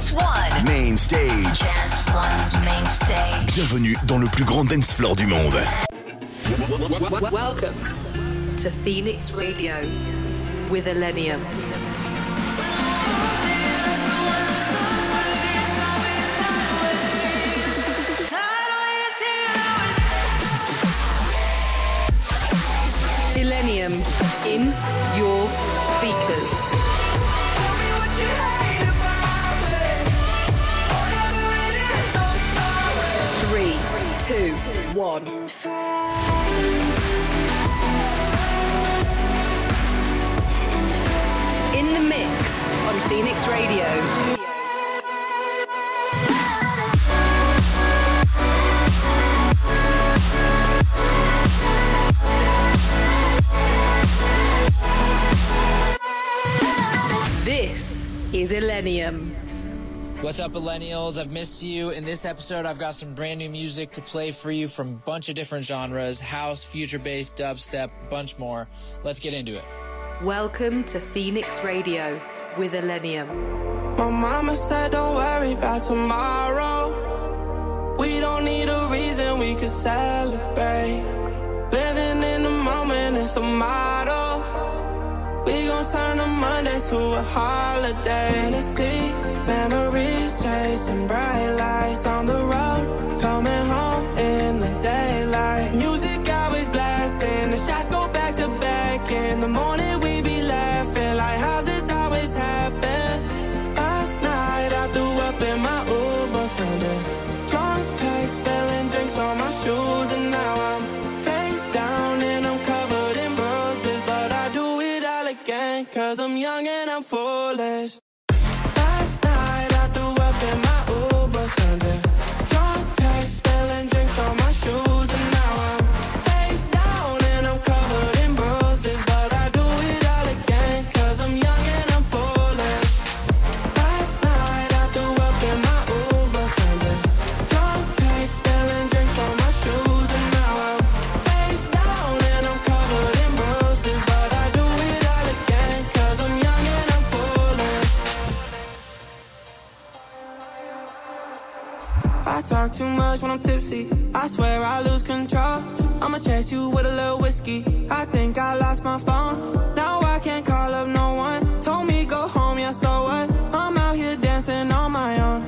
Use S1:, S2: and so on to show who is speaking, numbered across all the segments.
S1: Dance One.
S2: Main stage.
S1: Dance One's main stage.
S2: Bienvenue dans le plus grand dance floor du monde.
S3: Welcome to Phoenix Radio with Illenium. Millennium in your speakers. One. In the mix on Phoenix Radio. This is Illenium.
S4: What's up, millennials? I've missed you. In this episode, I've got some brand new music to play for you from a bunch of different genres house, future bass, dubstep, bunch more. Let's get into it.
S3: Welcome to Phoenix Radio with Illenium.
S5: My mama said, don't worry about tomorrow. We don't need a reason we could celebrate. Living in the moment is a motto. We gon' turn a Monday to a holiday. Tennessee, memories chasing bright lights on the road. Cause I'm young and I'm foolish. When I'm tipsy. I swear I lose control. I'ma chase you with a little whiskey. I think I lost my phone. Now I can't call up no one. Told me go home, yeah, so what? I'm out here dancing on my own.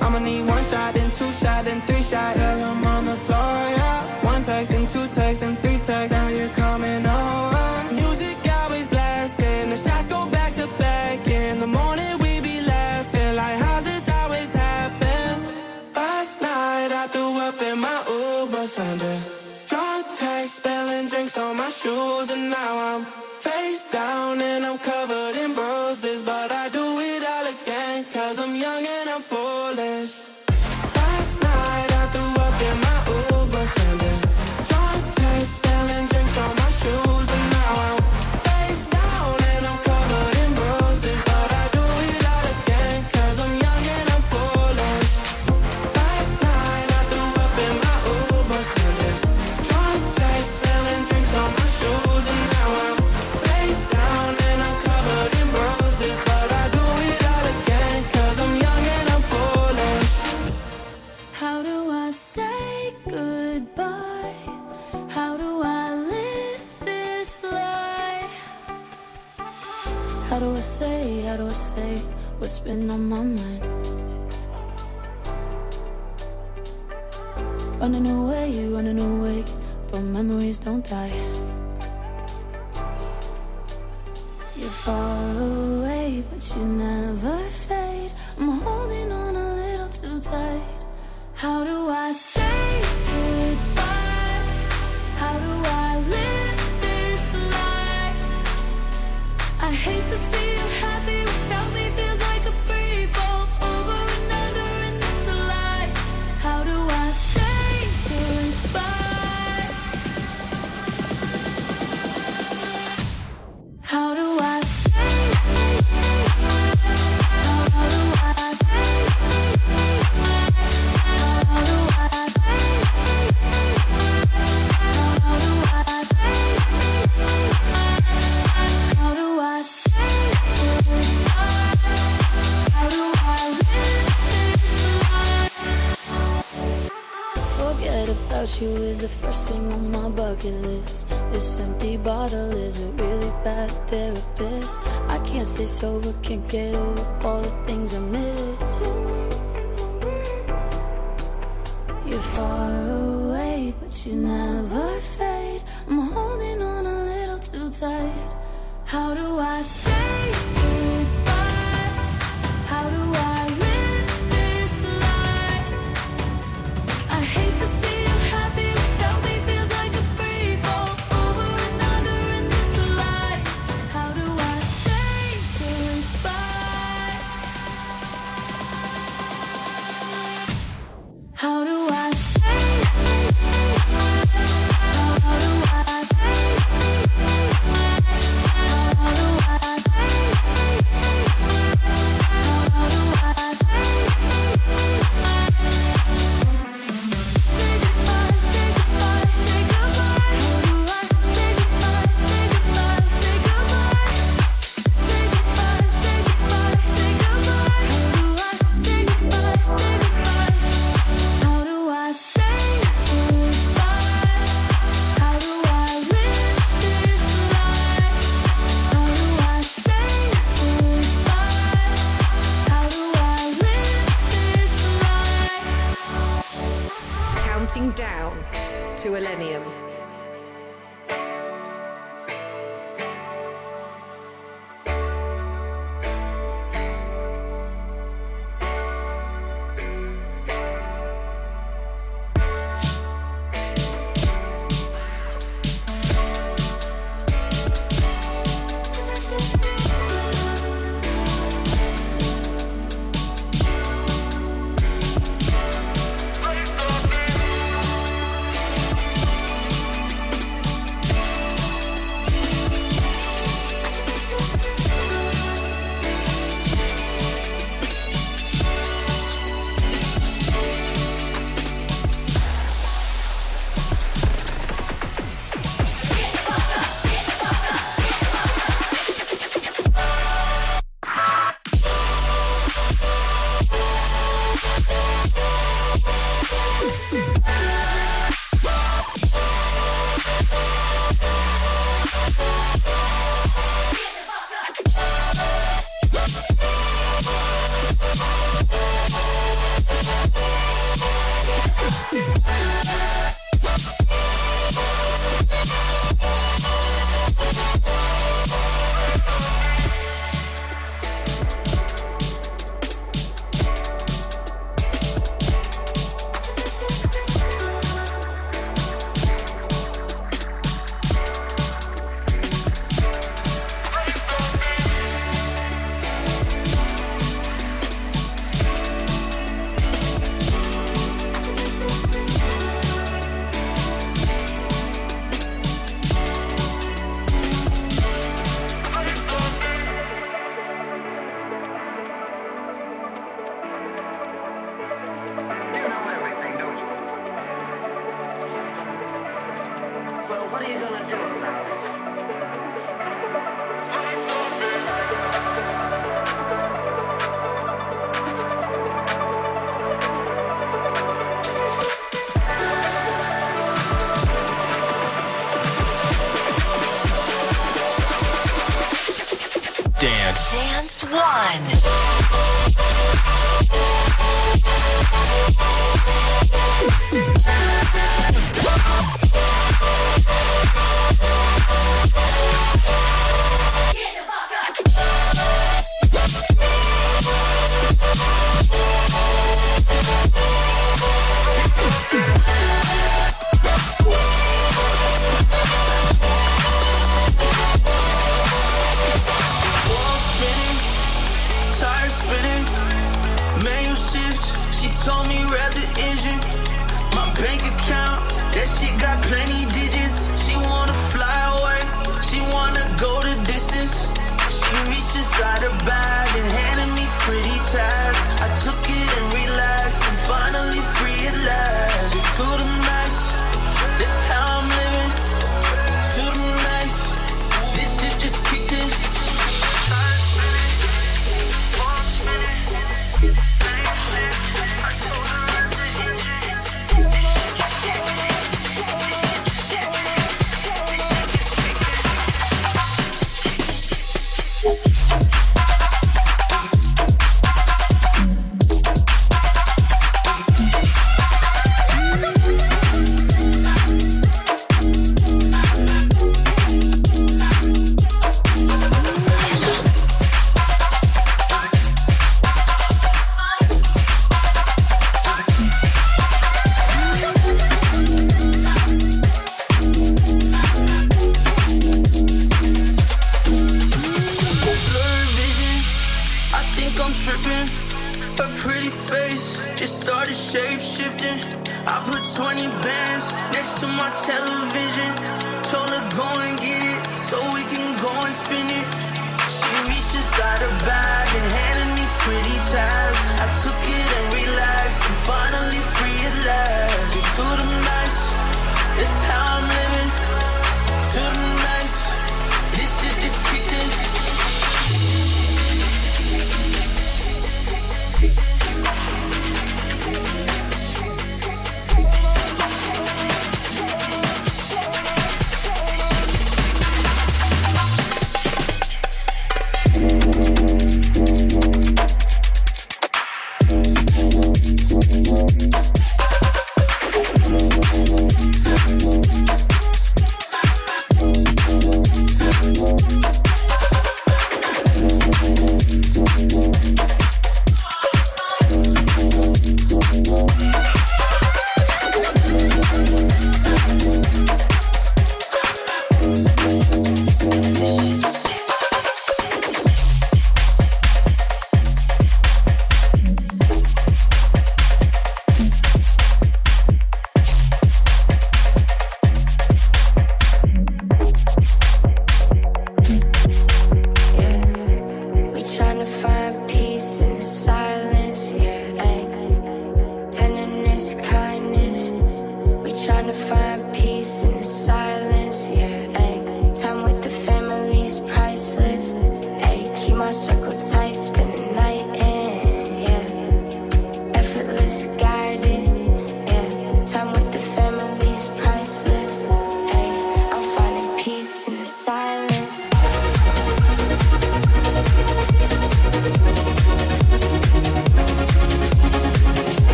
S5: I'ma need one shot, then two shot, then three shots. Till on the floor, yeah. One text and two texts and three texts. Now you're coming
S6: say what's been on my mind? Running away, running away, but memories don't die. You're far away, but you never fade. I'm holding on a little too tight. How do I this over, can't get over all the things I miss.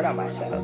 S7: Hard on myself.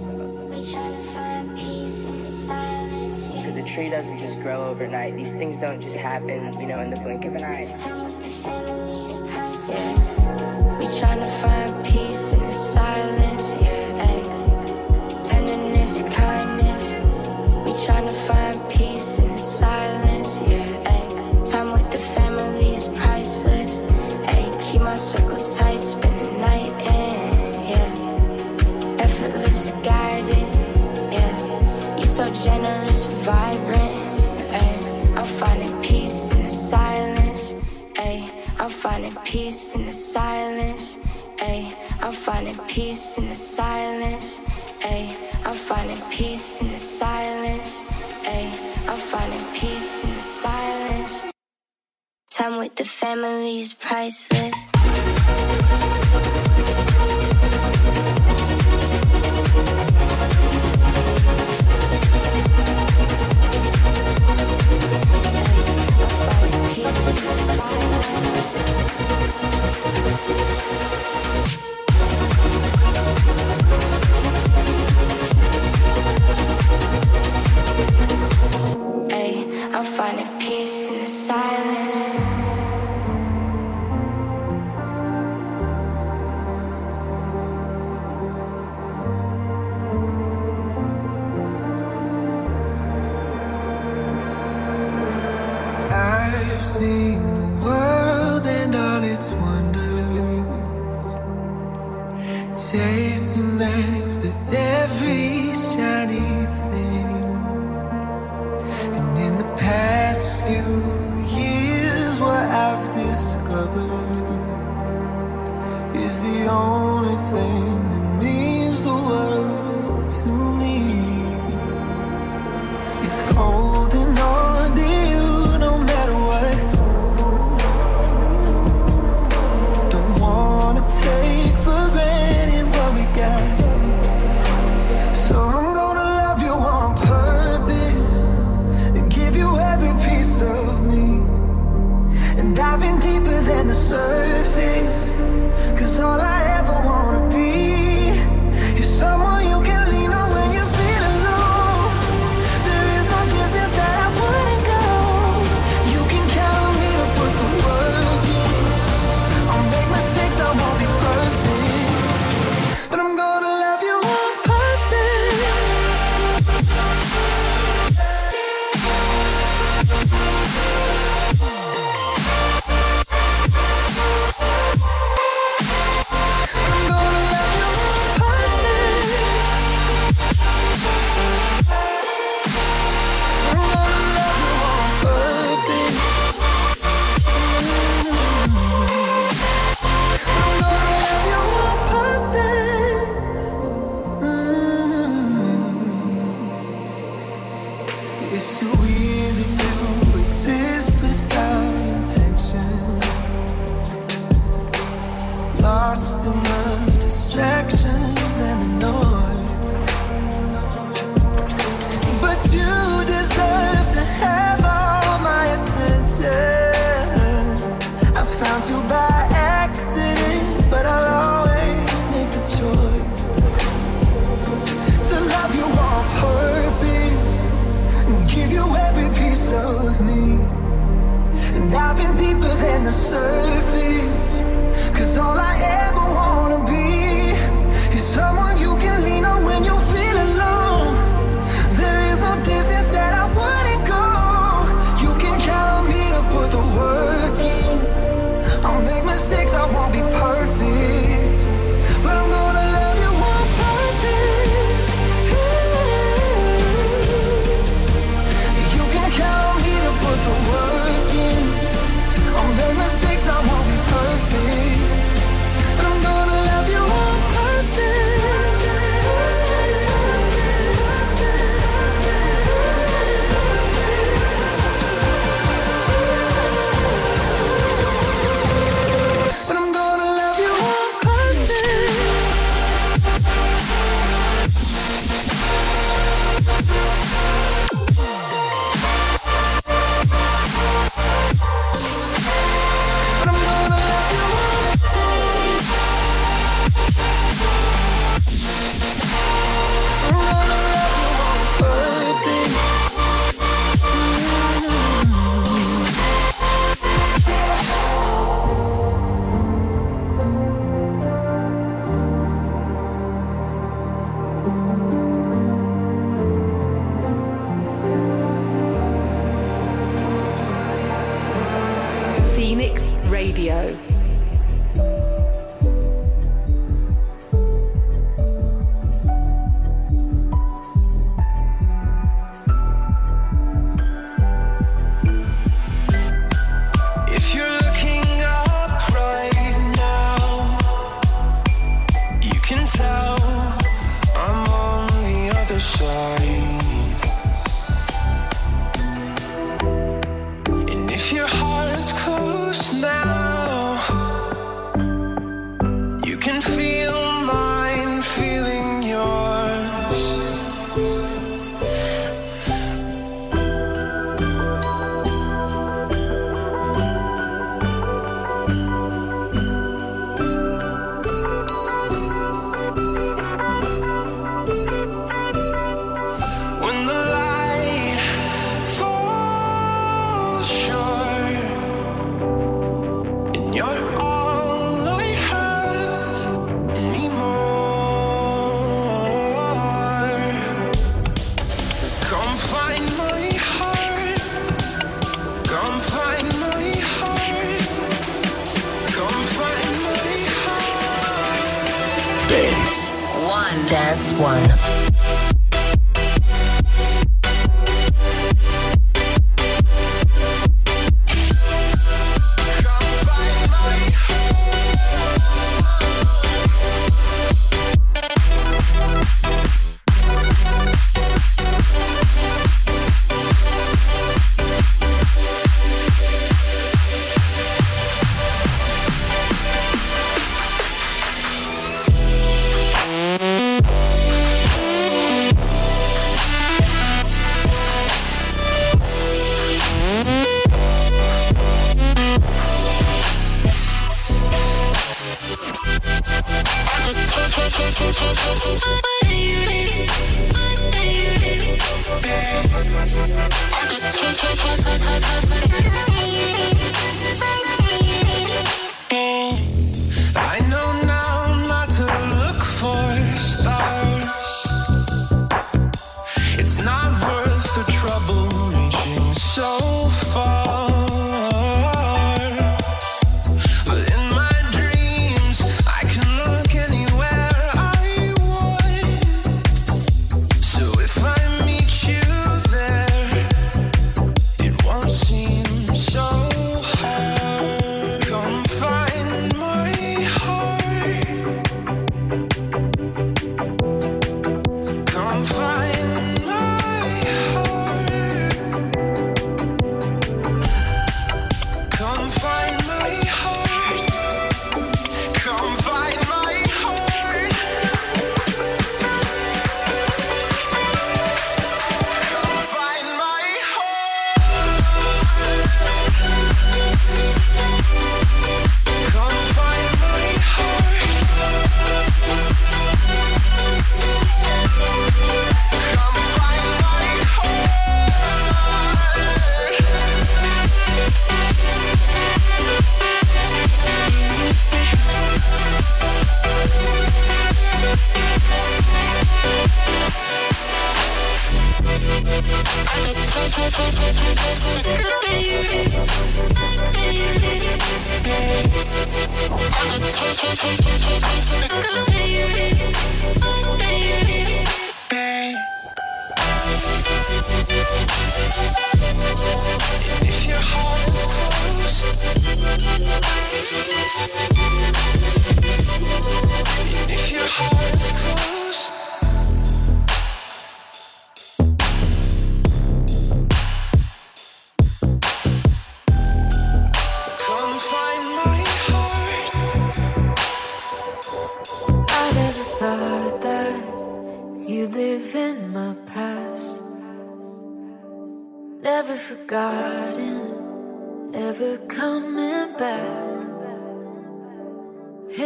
S6: forgotten, never coming back.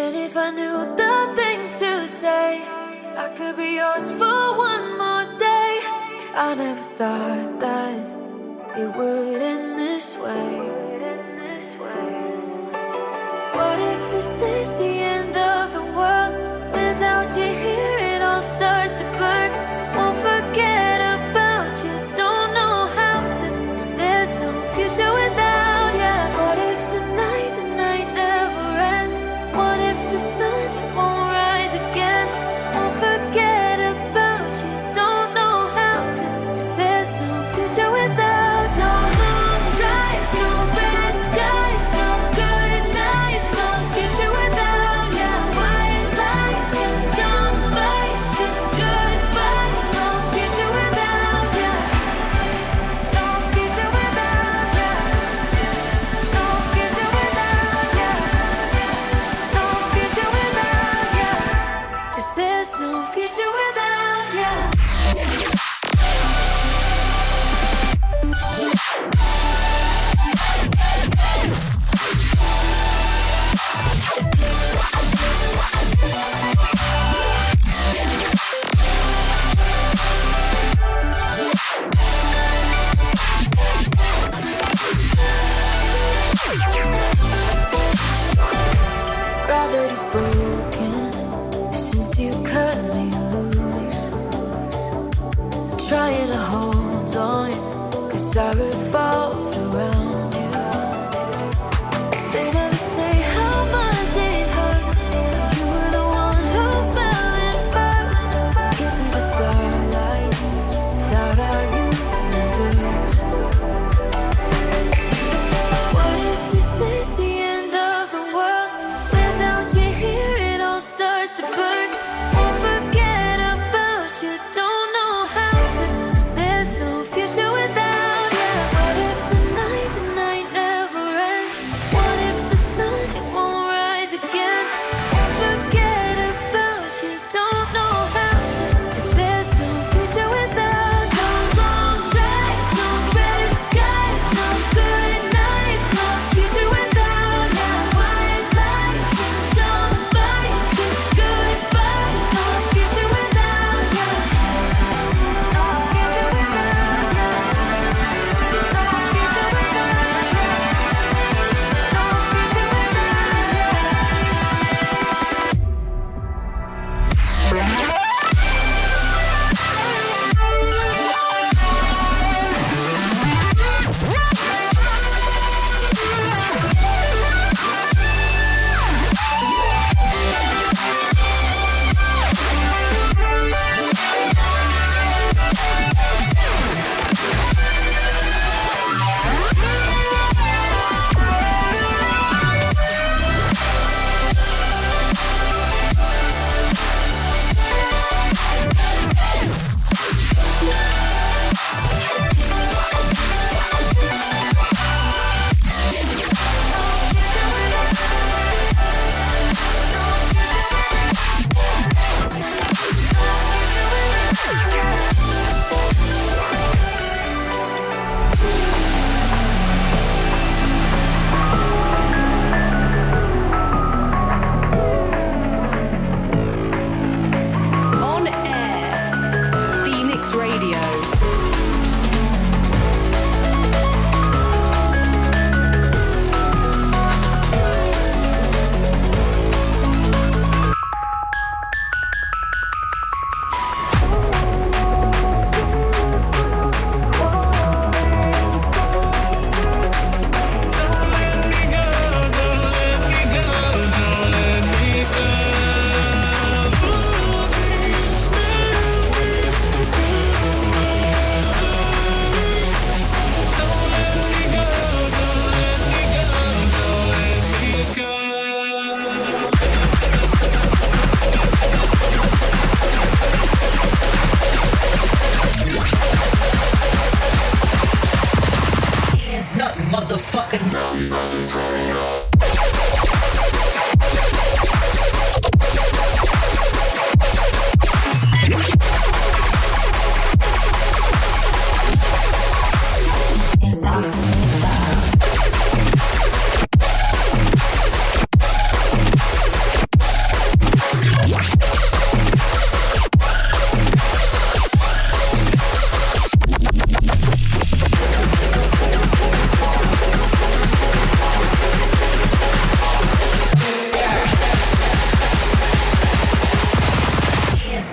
S6: And if I knew the things to say, I could be yours for one more day. I never thought that it would end this way. What if this is the end of? you cut me loose. I'm trying to hold on, cause I revolved around.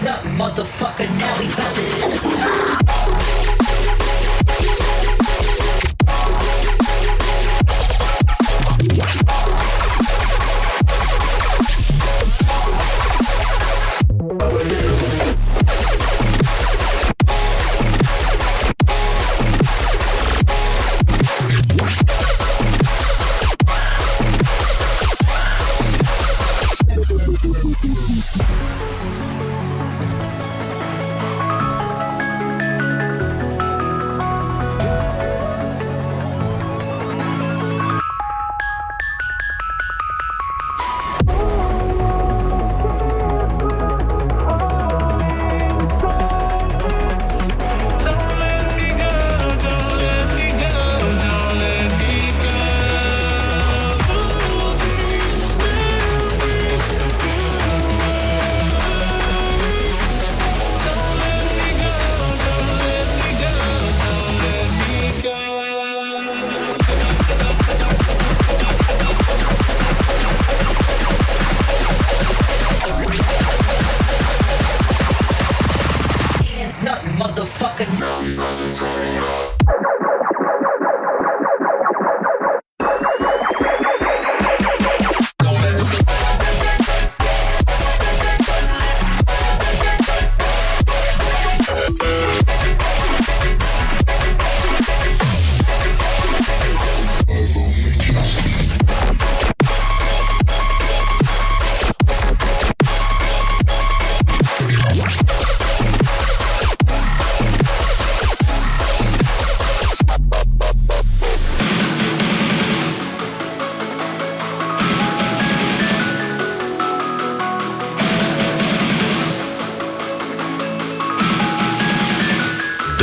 S6: up, motherfucker. Now we bout to.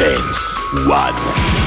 S8: Dance One.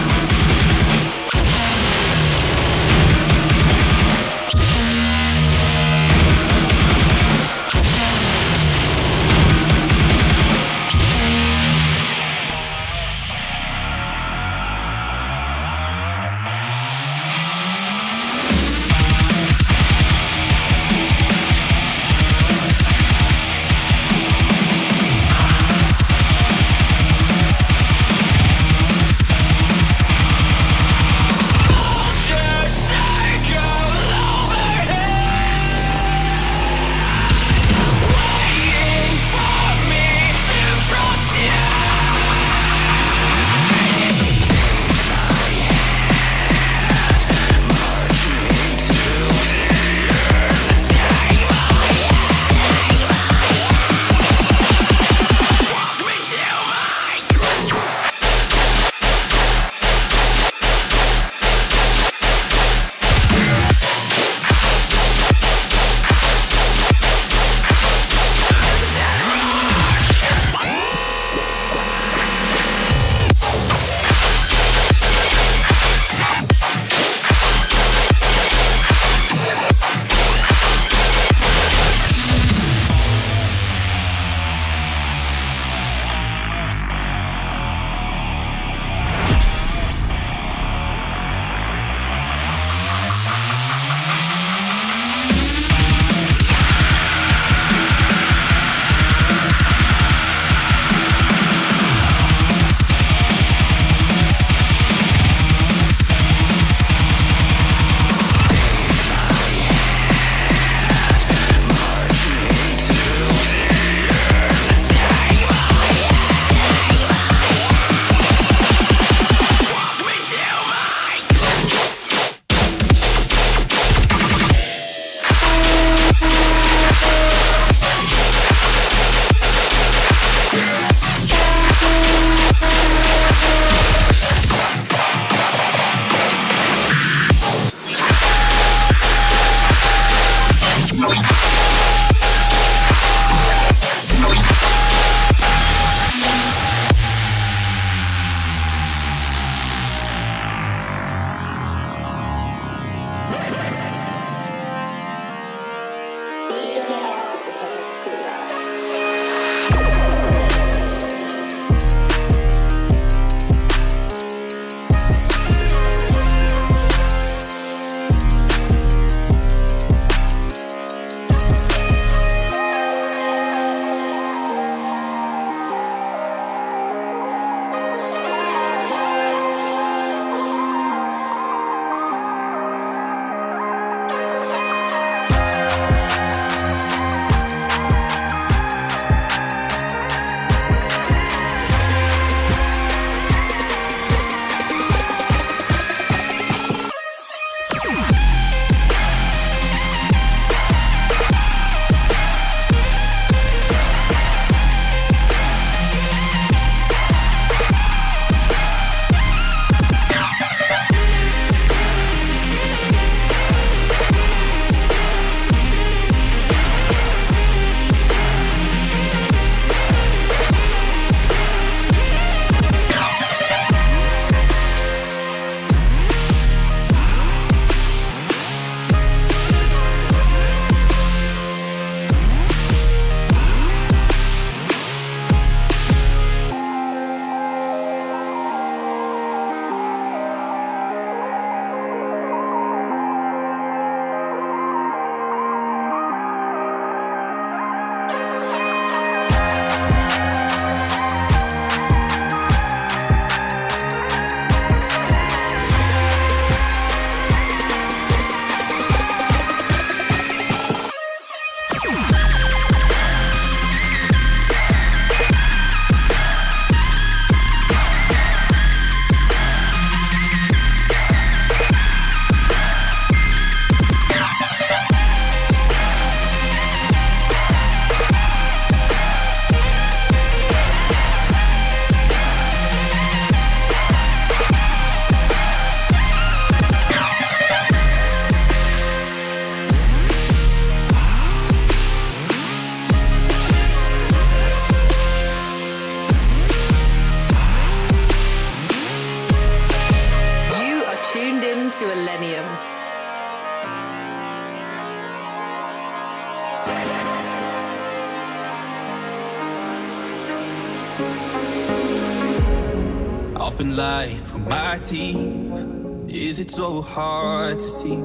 S8: So hard to see?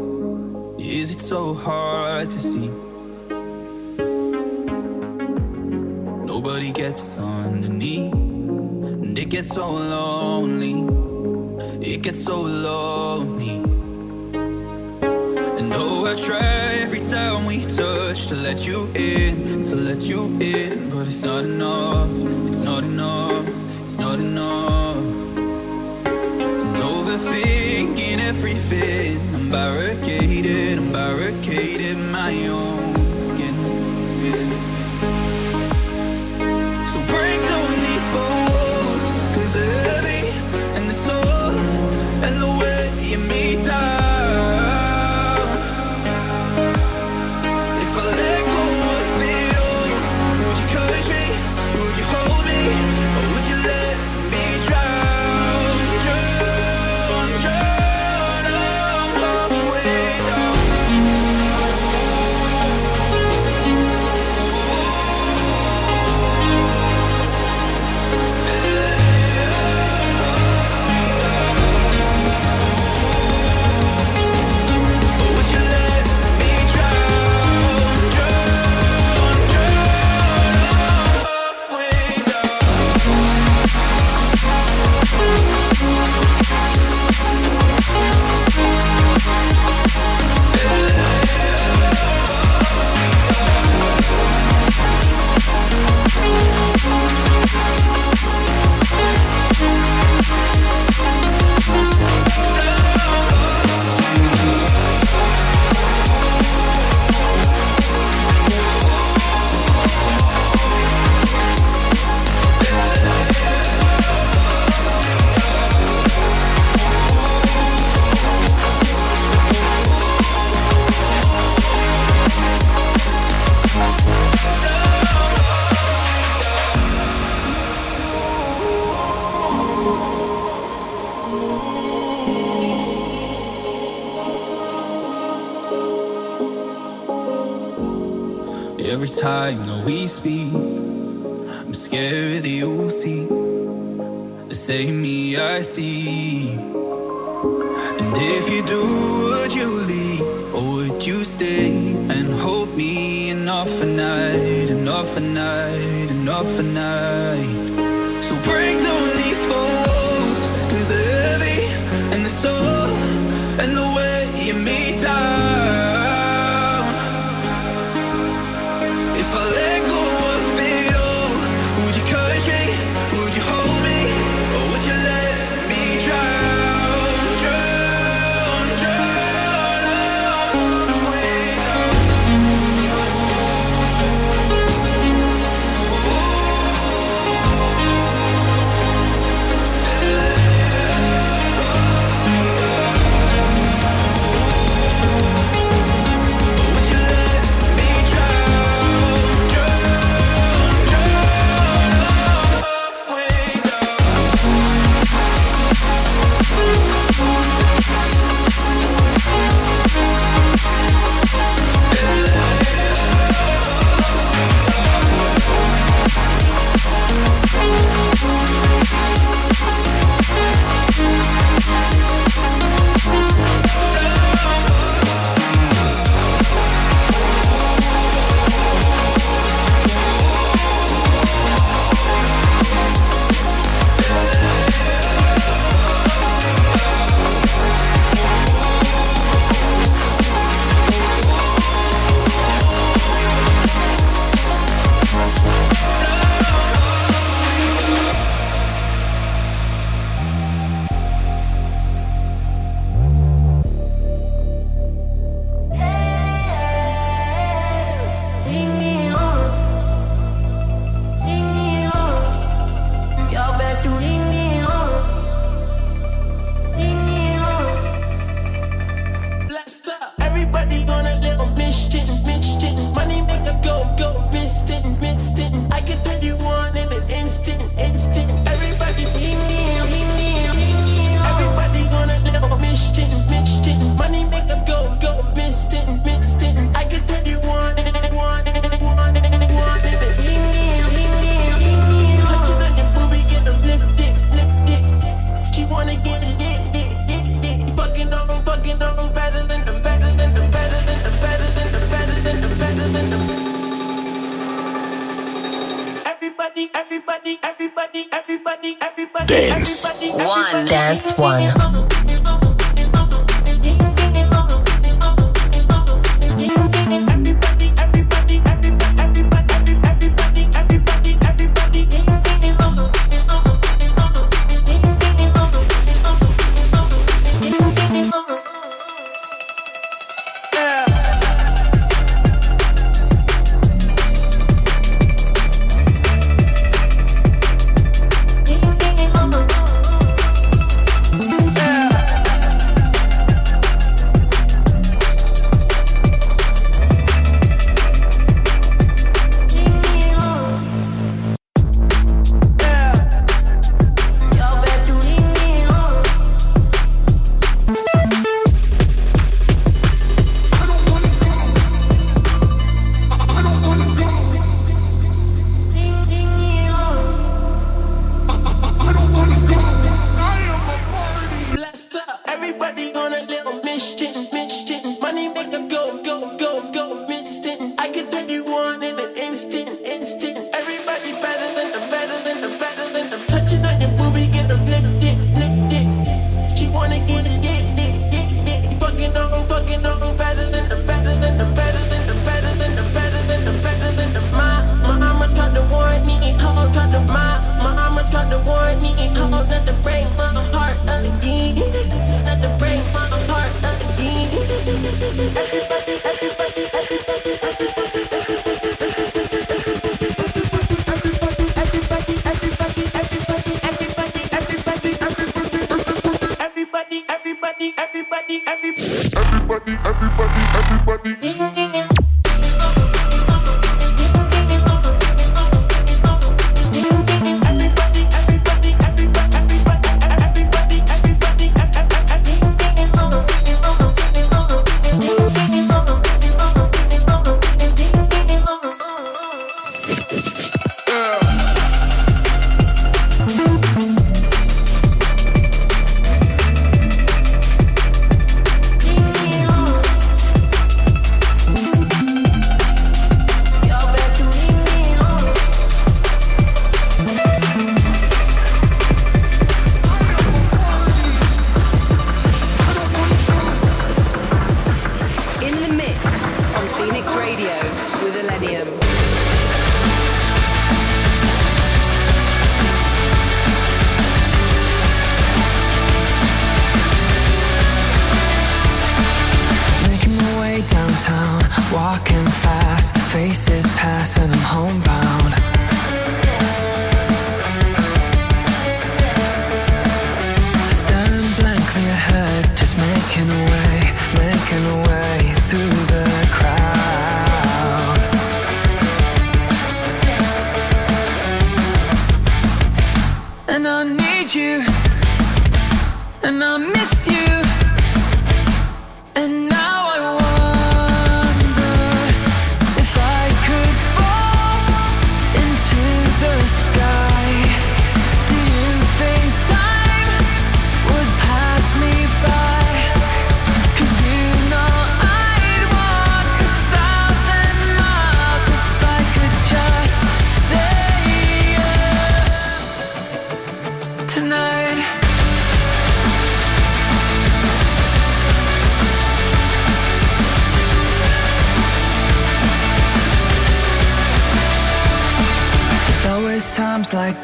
S8: Is it so hard to see? Nobody gets underneath, and it gets so lonely. It gets so lonely. And oh, I try every time we touch to let you in, to let you in, but it's not enough. It's not enough. It's not enough. And oh, overthinking everything. I'm barricaded. I'm barricaded my own we speak, I'm scared that you'll see the same me I see. And if you do, would you leave or would you stay and hold me enough for night, enough for night, enough for night?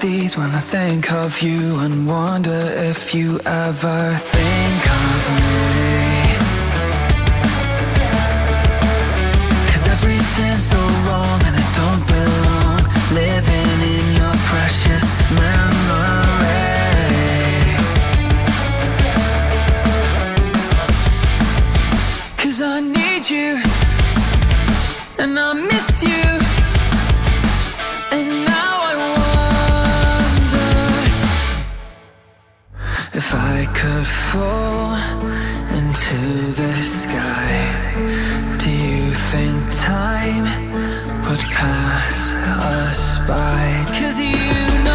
S8: These
S9: when I think of you and wonder if you ever think of me. Cause everything's so wrong and I don't belong living in your precious memory. Cause I need you and I miss you. Could fall into the sky, do you think time would pass us by? Cause you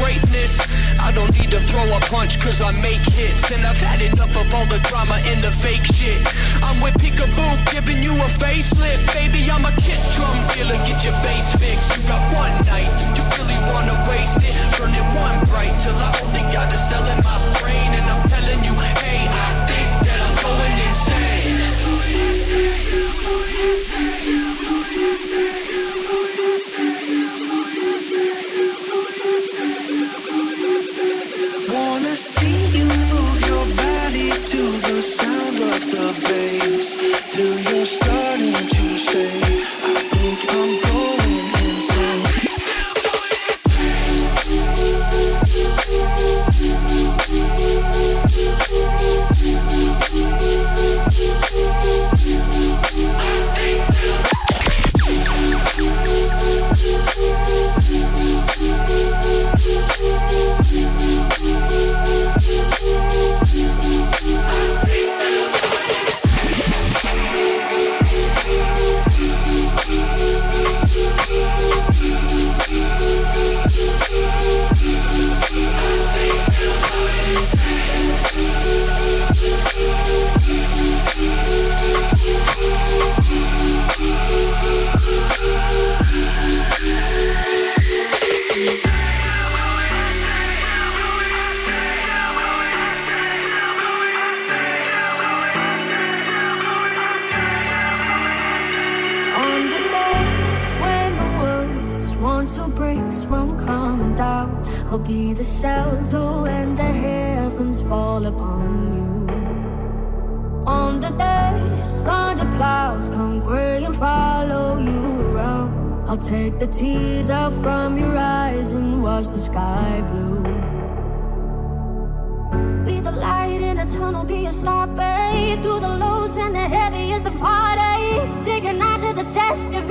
S10: greatness. I don't need to throw a punch cause I make hits. And I've had enough of all the drama and the fake shit. I'm with Peekaboo, giving you a facelift. Baby, I'm a kick drum dealer, get your face fixed. You got one night, you really wanna waste it. Turn it one bright till I only gotta cell in my brain. And I'm telling you, hey, I think that I'm going insane.
S9: the
S6: tears out from your eyes and watch the sky blue. Be the light in a tunnel, be a stoppage. through the lows and the heavy is the heartache. Take a night to the test if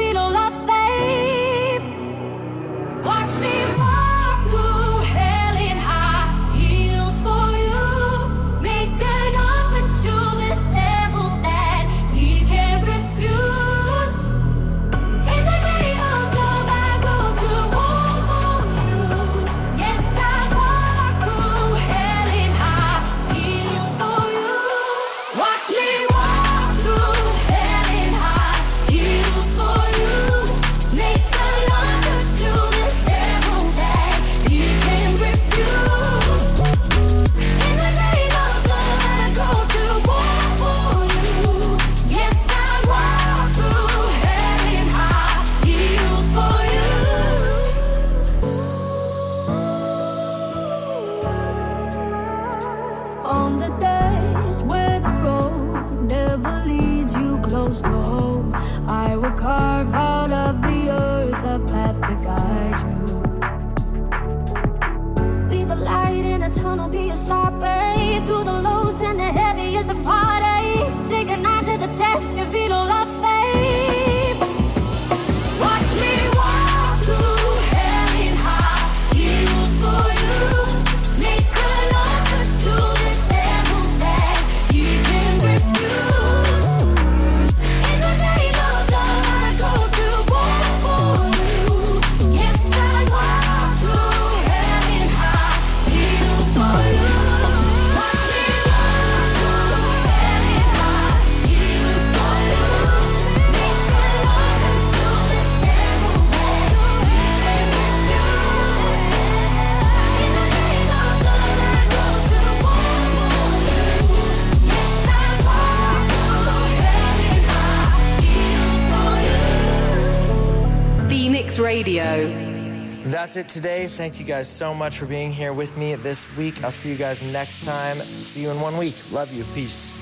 S4: That's it today. Thank you guys so much for being here with me this week. I'll see you guys next time. See you in one week. Love you. Peace.